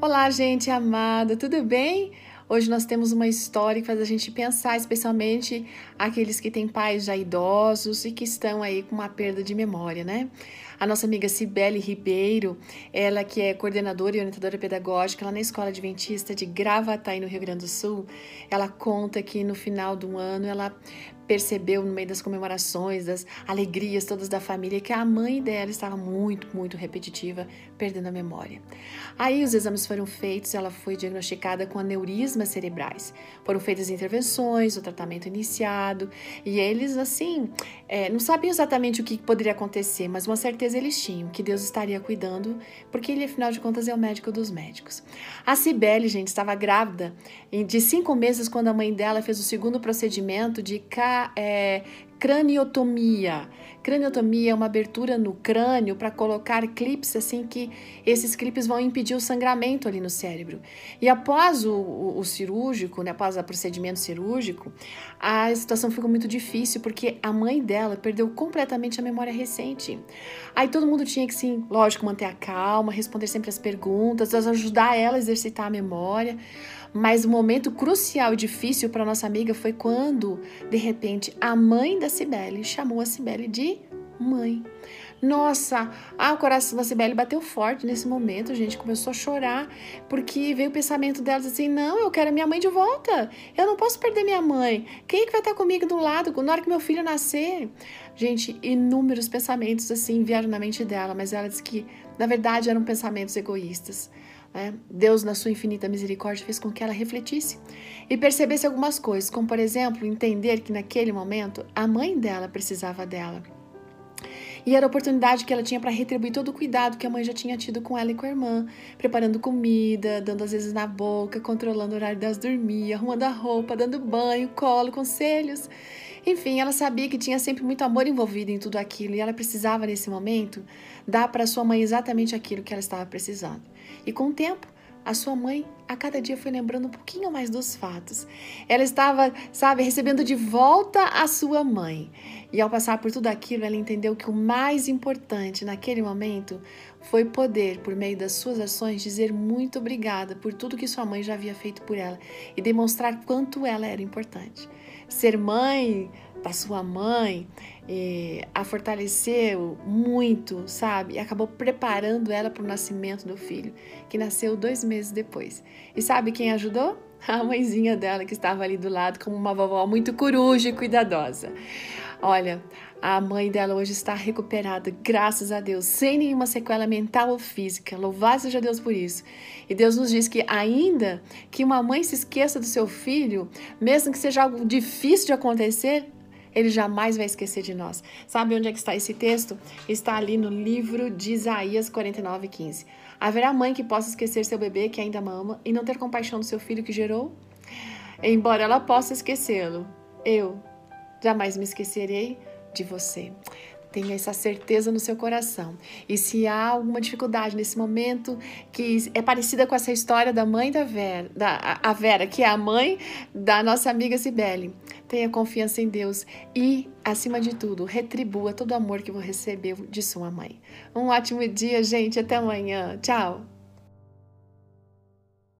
Olá, gente amada, tudo bem? Hoje nós temos uma história que faz a gente pensar, especialmente aqueles que têm pais já idosos e que estão aí com uma perda de memória, né? A nossa amiga Cibele Ribeiro, ela que é coordenadora e orientadora pedagógica lá na Escola Adventista de Gravataí, no Rio Grande do Sul, ela conta que no final do ano ela percebeu no meio das comemorações, das alegrias todas da família, que a mãe dela estava muito, muito repetitiva, perdendo a memória. Aí os exames foram feitos, ela foi diagnosticada com aneurismas cerebrais. Foram feitas intervenções, o tratamento iniciado, e eles, assim, é, não sabiam exatamente o que poderia acontecer, mas uma certeza eles tinham, que Deus estaria cuidando, porque ele, afinal de contas, é o médico dos médicos. A Cibele, gente, estava grávida de cinco meses quando a mãe dela fez o segundo procedimento de é, craniotomia. Craniotomia é uma abertura no crânio para colocar clipes assim que esses clipes vão impedir o sangramento ali no cérebro. E após o, o, o cirúrgico, né, após o procedimento cirúrgico, a situação ficou muito difícil porque a mãe dela perdeu completamente a memória recente. Aí todo mundo tinha que, sim, lógico, manter a calma, responder sempre as perguntas, ajudar ela a exercitar a memória. Mas o momento crucial e difícil para nossa amiga foi quando, de repente, a mãe da Cibele chamou a Cibele de mãe. Nossa, ah, o coração da Cibele bateu forte nesse momento, gente. Começou a chorar, porque veio o pensamento delas assim: não, eu quero a minha mãe de volta. Eu não posso perder minha mãe. Quem é que vai estar comigo do lado na hora que meu filho nascer? Gente, inúmeros pensamentos assim vieram na mente dela, mas ela disse que, na verdade, eram pensamentos egoístas. Né? Deus, na sua infinita misericórdia, fez com que ela refletisse e percebesse algumas coisas, como, por exemplo, entender que naquele momento a mãe dela precisava dela. E era a oportunidade que ela tinha para retribuir todo o cuidado que a mãe já tinha tido com ela e com a irmã, preparando comida, dando às vezes na boca, controlando o horário das dormir, arrumando a roupa, dando banho, colo, conselhos. Enfim, ela sabia que tinha sempre muito amor envolvido em tudo aquilo e ela precisava nesse momento dar para sua mãe exatamente aquilo que ela estava precisando. E com o tempo, a sua mãe a cada dia foi lembrando um pouquinho mais dos fatos. Ela estava, sabe, recebendo de volta a sua mãe. E ao passar por tudo aquilo, ela entendeu que o mais importante naquele momento foi poder, por meio das suas ações, dizer muito obrigada por tudo que sua mãe já havia feito por ela e demonstrar quanto ela era importante. Ser mãe da sua mãe eh, a fortaleceu muito, sabe? E acabou preparando ela para o nascimento do filho, que nasceu dois meses depois. E sabe quem ajudou? A mãezinha dela, que estava ali do lado, como uma vovó muito coruja e cuidadosa. Olha, a mãe dela hoje está recuperada, graças a Deus, sem nenhuma sequela mental ou física. Louvado seja Deus por isso. E Deus nos diz que, ainda que uma mãe se esqueça do seu filho, mesmo que seja algo difícil de acontecer, ele jamais vai esquecer de nós. Sabe onde é que está esse texto? Está ali no livro de Isaías 49, 15. Haverá mãe que possa esquecer seu bebê que ainda mama e não ter compaixão do seu filho que gerou? Embora ela possa esquecê-lo, eu jamais me esquecerei de você. Tenha essa certeza no seu coração. E se há alguma dificuldade nesse momento que é parecida com essa história da mãe da Vera, da, a Vera, que é a mãe da nossa amiga Cibele, tenha confiança em Deus e, acima de tudo, retribua todo o amor que você recebeu de sua mãe. Um ótimo dia, gente. Até amanhã. Tchau.